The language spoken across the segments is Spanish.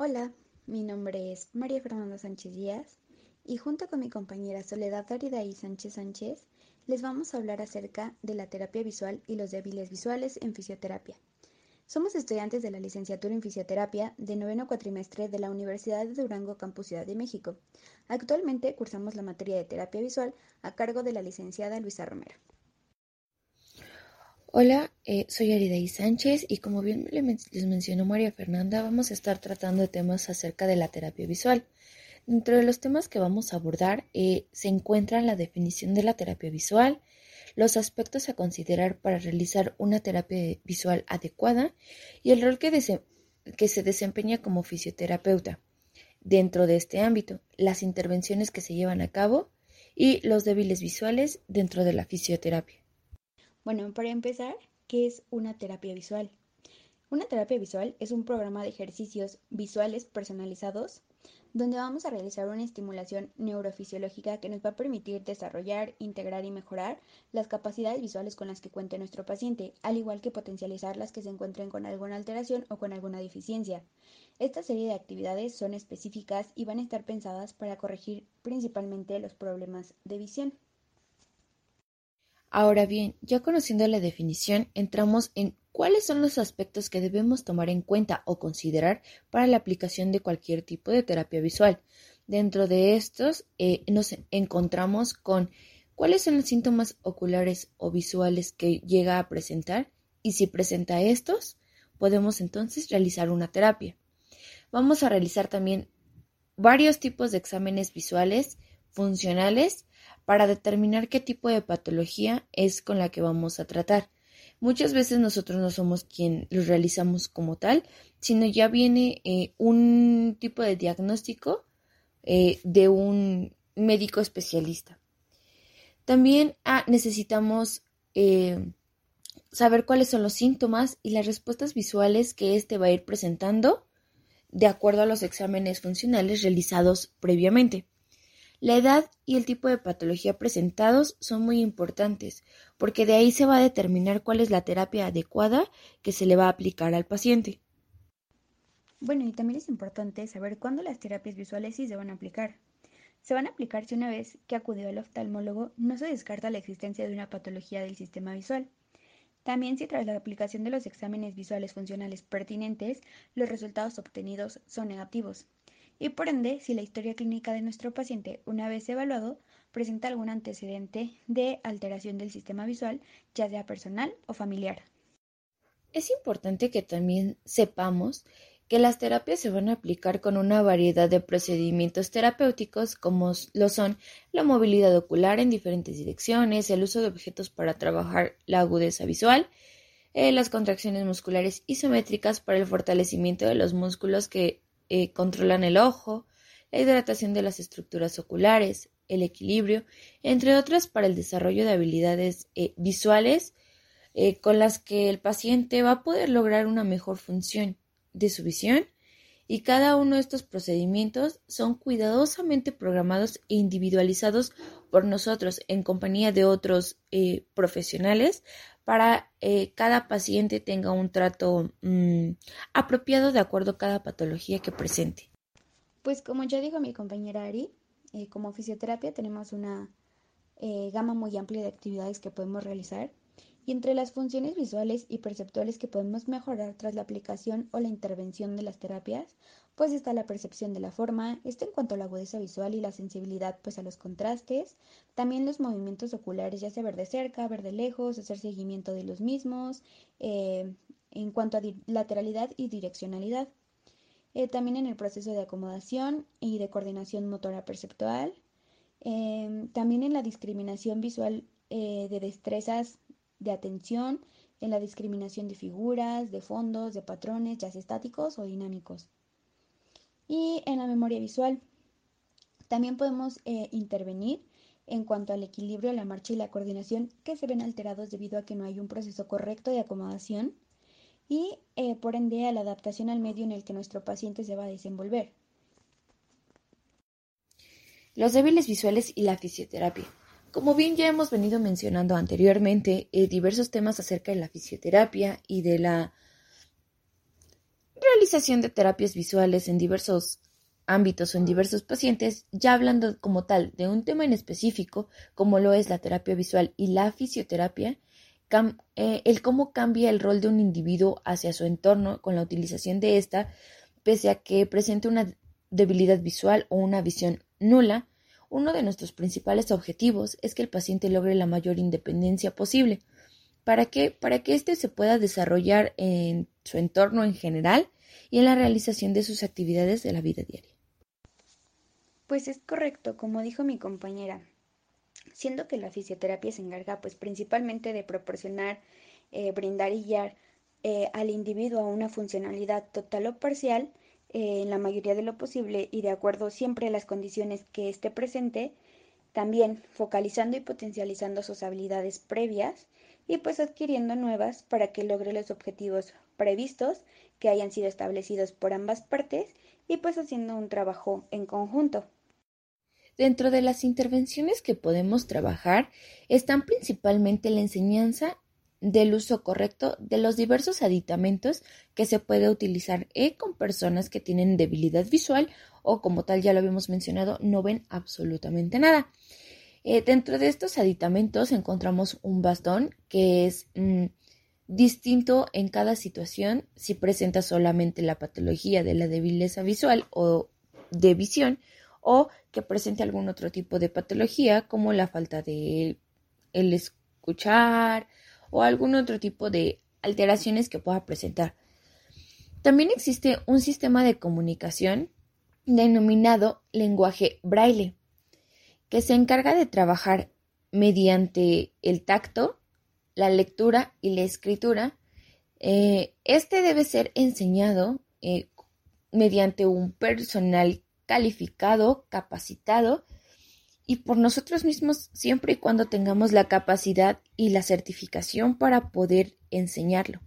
Hola, mi nombre es María Fernanda Sánchez Díaz y junto con mi compañera Soledad Aridaí Sánchez Sánchez les vamos a hablar acerca de la terapia visual y los débiles visuales en fisioterapia. Somos estudiantes de la licenciatura en fisioterapia de noveno cuatrimestre de la Universidad de Durango Campus Ciudad de México. Actualmente cursamos la materia de terapia visual a cargo de la licenciada Luisa Romero. Hola, eh, soy Aridaí Sánchez y como bien les mencionó María Fernanda, vamos a estar tratando de temas acerca de la terapia visual. Dentro de los temas que vamos a abordar eh, se encuentran la definición de la terapia visual, los aspectos a considerar para realizar una terapia visual adecuada y el rol que, que se desempeña como fisioterapeuta. Dentro de este ámbito, las intervenciones que se llevan a cabo y los débiles visuales dentro de la fisioterapia. Bueno, para empezar, ¿qué es una terapia visual? Una terapia visual es un programa de ejercicios visuales personalizados donde vamos a realizar una estimulación neurofisiológica que nos va a permitir desarrollar, integrar y mejorar las capacidades visuales con las que cuente nuestro paciente, al igual que potencializar las que se encuentren con alguna alteración o con alguna deficiencia. Esta serie de actividades son específicas y van a estar pensadas para corregir principalmente los problemas de visión. Ahora bien, ya conociendo la definición, entramos en cuáles son los aspectos que debemos tomar en cuenta o considerar para la aplicación de cualquier tipo de terapia visual. Dentro de estos eh, nos encontramos con cuáles son los síntomas oculares o visuales que llega a presentar y si presenta estos, podemos entonces realizar una terapia. Vamos a realizar también varios tipos de exámenes visuales funcionales para determinar qué tipo de patología es con la que vamos a tratar. Muchas veces nosotros no somos quien los realizamos como tal, sino ya viene eh, un tipo de diagnóstico eh, de un médico especialista. También ah, necesitamos eh, saber cuáles son los síntomas y las respuestas visuales que éste va a ir presentando de acuerdo a los exámenes funcionales realizados previamente. La edad y el tipo de patología presentados son muy importantes, porque de ahí se va a determinar cuál es la terapia adecuada que se le va a aplicar al paciente. Bueno, y también es importante saber cuándo las terapias visuales sí se van a aplicar. Se van a aplicar si una vez que acudió al oftalmólogo no se descarta la existencia de una patología del sistema visual. También si tras la aplicación de los exámenes visuales funcionales pertinentes los resultados obtenidos son negativos y por ende si la historia clínica de nuestro paciente, una vez evaluado, presenta algún antecedente de alteración del sistema visual, ya sea personal o familiar. Es importante que también sepamos que las terapias se van a aplicar con una variedad de procedimientos terapéuticos como lo son la movilidad ocular en diferentes direcciones, el uso de objetos para trabajar la agudeza visual, eh, las contracciones musculares isométricas para el fortalecimiento de los músculos que eh, controlan el ojo, la hidratación de las estructuras oculares, el equilibrio, entre otras para el desarrollo de habilidades eh, visuales eh, con las que el paciente va a poder lograr una mejor función de su visión. Y cada uno de estos procedimientos son cuidadosamente programados e individualizados por nosotros en compañía de otros profesionales para eh, cada paciente tenga un trato mm, apropiado de acuerdo a cada patología que presente. Pues como ya dijo mi compañera Ari, eh, como fisioterapia tenemos una eh, gama muy amplia de actividades que podemos realizar y entre las funciones visuales y perceptuales que podemos mejorar tras la aplicación o la intervención de las terapias, pues está la percepción de la forma, esto en cuanto a la agudeza visual y la sensibilidad pues a los contrastes, también los movimientos oculares, ya sea ver de cerca, ver de lejos, hacer seguimiento de los mismos, eh, en cuanto a lateralidad y direccionalidad. Eh, también en el proceso de acomodación y de coordinación motora perceptual, eh, también en la discriminación visual de destrezas de atención en la discriminación de figuras, de fondos, de patrones, ya sea estáticos o dinámicos. Y en la memoria visual. También podemos eh, intervenir en cuanto al equilibrio, la marcha y la coordinación que se ven alterados debido a que no hay un proceso correcto de acomodación y eh, por ende a la adaptación al medio en el que nuestro paciente se va a desenvolver. Los débiles visuales y la fisioterapia. Como bien ya hemos venido mencionando anteriormente, eh, diversos temas acerca de la fisioterapia y de la realización de terapias visuales en diversos ámbitos o en diversos pacientes, ya hablando como tal de un tema en específico, como lo es la terapia visual y la fisioterapia, eh, el cómo cambia el rol de un individuo hacia su entorno con la utilización de esta, pese a que presente una debilidad visual o una visión nula, uno de nuestros principales objetivos es que el paciente logre la mayor independencia posible. ¿Para qué? Para que éste se pueda desarrollar en su entorno en general y en la realización de sus actividades de la vida diaria. Pues es correcto, como dijo mi compañera, siendo que la fisioterapia se encarga pues principalmente de proporcionar, eh, brindar y guiar eh, al individuo a una funcionalidad total o parcial, eh, en la mayoría de lo posible y de acuerdo siempre a las condiciones que esté presente, también focalizando y potencializando sus habilidades previas y pues adquiriendo nuevas para que logre los objetivos previstos que hayan sido establecidos por ambas partes y pues haciendo un trabajo en conjunto. Dentro de las intervenciones que podemos trabajar están principalmente la enseñanza del uso correcto de los diversos aditamentos que se puede utilizar eh, con personas que tienen debilidad visual o como tal ya lo habíamos mencionado no ven absolutamente nada. Eh, dentro de estos aditamentos encontramos un bastón que es mm, distinto en cada situación si presenta solamente la patología de la debilidad visual o de visión o que presente algún otro tipo de patología como la falta de el escuchar, o algún otro tipo de alteraciones que pueda presentar. También existe un sistema de comunicación denominado lenguaje braille, que se encarga de trabajar mediante el tacto, la lectura y la escritura. Eh, este debe ser enseñado eh, mediante un personal calificado, capacitado, y por nosotros mismos siempre y cuando tengamos la capacidad y la certificación para poder enseñarlo.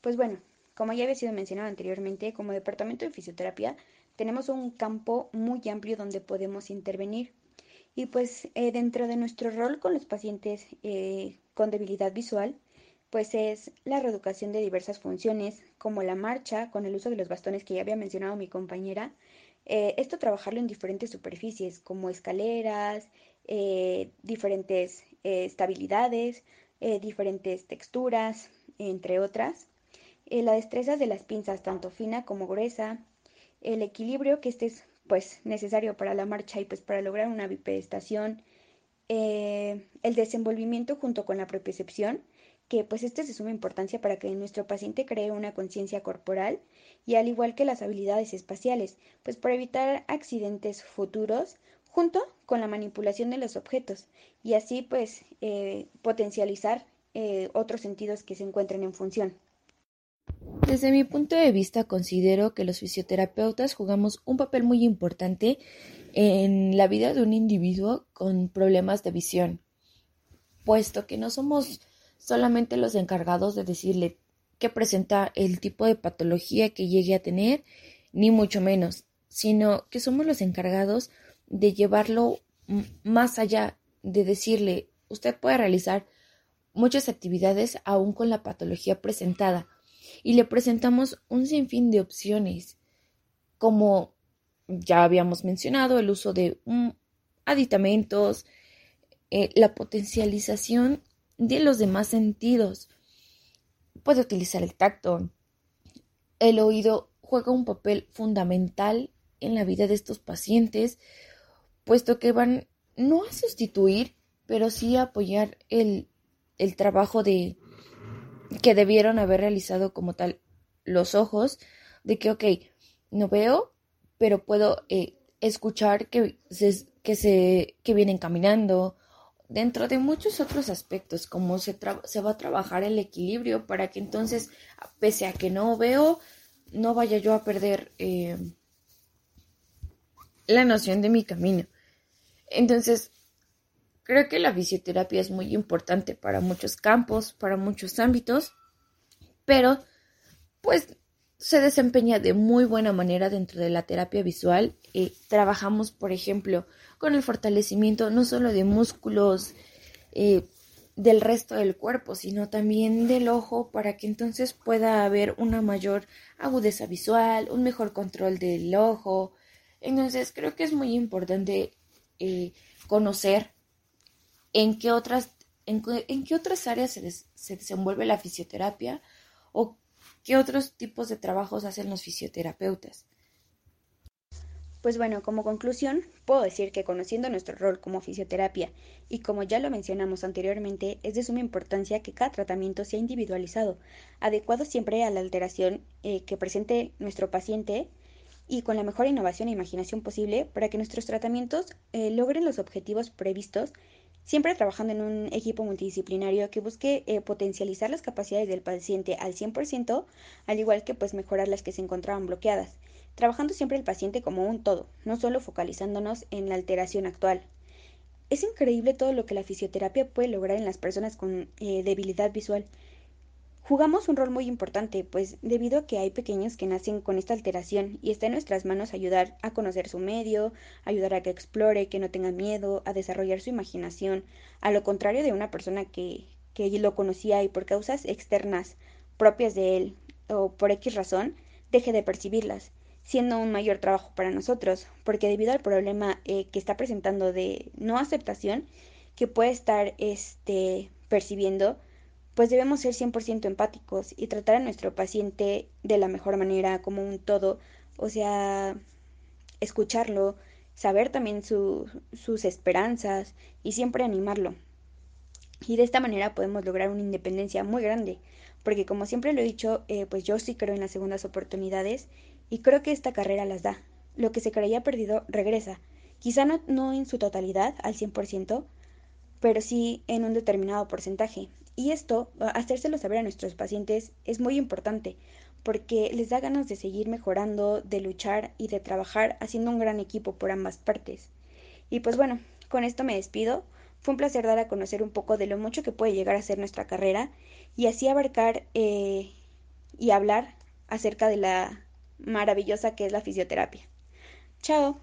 Pues bueno, como ya había sido mencionado anteriormente, como departamento de fisioterapia tenemos un campo muy amplio donde podemos intervenir. Y pues eh, dentro de nuestro rol con los pacientes eh, con debilidad visual, pues es la reeducación de diversas funciones, como la marcha, con el uso de los bastones que ya había mencionado mi compañera, eh, esto trabajarlo en diferentes superficies como escaleras, eh, diferentes estabilidades, diferentes texturas, entre otras. la destreza de las pinzas, tanto fina como gruesa. El equilibrio, que este es pues necesario para la marcha y pues para lograr una bipedestación. el desenvolvimiento junto con la propiocepción que pues este es de suma importancia para que nuestro paciente cree una conciencia corporal y al igual que las habilidades espaciales, pues para evitar accidentes futuros junto con la manipulación de los objetos y así pues eh, potencializar eh, otros sentidos que se encuentren en función. Desde mi punto de vista considero que los fisioterapeutas jugamos un papel muy importante en la vida de un individuo con problemas de visión, puesto que no somos solamente los encargados de decirle que presenta el tipo de patología que llegue a tener, ni mucho menos, sino que somos los encargados de llevarlo más allá, de decirle, usted puede realizar muchas actividades aún con la patología presentada y le presentamos un sinfín de opciones, como ya habíamos mencionado, el uso de aditamentos, eh, la potencialización de los demás sentidos. Puede utilizar el tacto. El oído juega un papel fundamental en la vida de estos pacientes, puesto que van no a sustituir, pero sí a apoyar el, el trabajo de que debieron haber realizado como tal los ojos, de que, ok, no veo, pero puedo eh, escuchar que, que, se, que vienen caminando dentro de muchos otros aspectos, como se, se va a trabajar el equilibrio para que entonces, pese a que no veo, no vaya yo a perder eh, la noción de mi camino. Entonces, creo que la fisioterapia es muy importante para muchos campos, para muchos ámbitos, pero pues se desempeña de muy buena manera dentro de la terapia visual. Eh, trabajamos, por ejemplo, con el fortalecimiento no solo de músculos, eh, del resto del cuerpo, sino también del ojo para que entonces pueda haber una mayor agudeza visual, un mejor control del ojo. Entonces creo que es muy importante eh, conocer en qué otras, en, qué otras áreas se, se desenvuelve la fisioterapia o qué otros tipos de trabajos hacen los fisioterapeutas. Pues bueno, como conclusión, puedo decir que conociendo nuestro rol como fisioterapia y como ya lo mencionamos anteriormente, es de suma importancia que cada tratamiento sea individualizado, adecuado siempre a la alteración eh, que presente nuestro paciente y con la mejor innovación e imaginación posible para que nuestros tratamientos eh, logren los objetivos previstos, siempre trabajando en un equipo multidisciplinario que busque eh, potencializar las capacidades del paciente al 100%, al igual que pues mejorar las que se encontraban bloqueadas trabajando siempre el paciente como un todo, no solo focalizándonos en la alteración actual. Es increíble todo lo que la fisioterapia puede lograr en las personas con eh, debilidad visual. Jugamos un rol muy importante, pues debido a que hay pequeños que nacen con esta alteración y está en nuestras manos ayudar a conocer su medio, ayudar a que explore, que no tenga miedo, a desarrollar su imaginación, a lo contrario de una persona que, que lo conocía y por causas externas propias de él o por X razón, deje de percibirlas siendo un mayor trabajo para nosotros, porque debido al problema eh, que está presentando de no aceptación que puede estar este, percibiendo, pues debemos ser 100% empáticos y tratar a nuestro paciente de la mejor manera, como un todo, o sea, escucharlo, saber también sus esperanzas y siempre animarlo. Y de esta manera podemos lograr una independencia muy grande, porque como siempre lo he dicho, eh, pues yo sí creo en las segundas oportunidades y creo que esta carrera las da. Lo que se creía perdido regresa. Quizá no, no en su totalidad, al 100%, pero sí en un determinado porcentaje. Y esto, hacérselo saber a nuestros pacientes, es muy importante, porque les da ganas de seguir mejorando, de luchar y de trabajar haciendo un gran equipo por ambas partes. Y pues bueno, con esto me despido. Fue un placer dar a conocer un poco de lo mucho que puede llegar a ser nuestra carrera y así abarcar eh, y hablar acerca de la maravillosa que es la fisioterapia. Chao.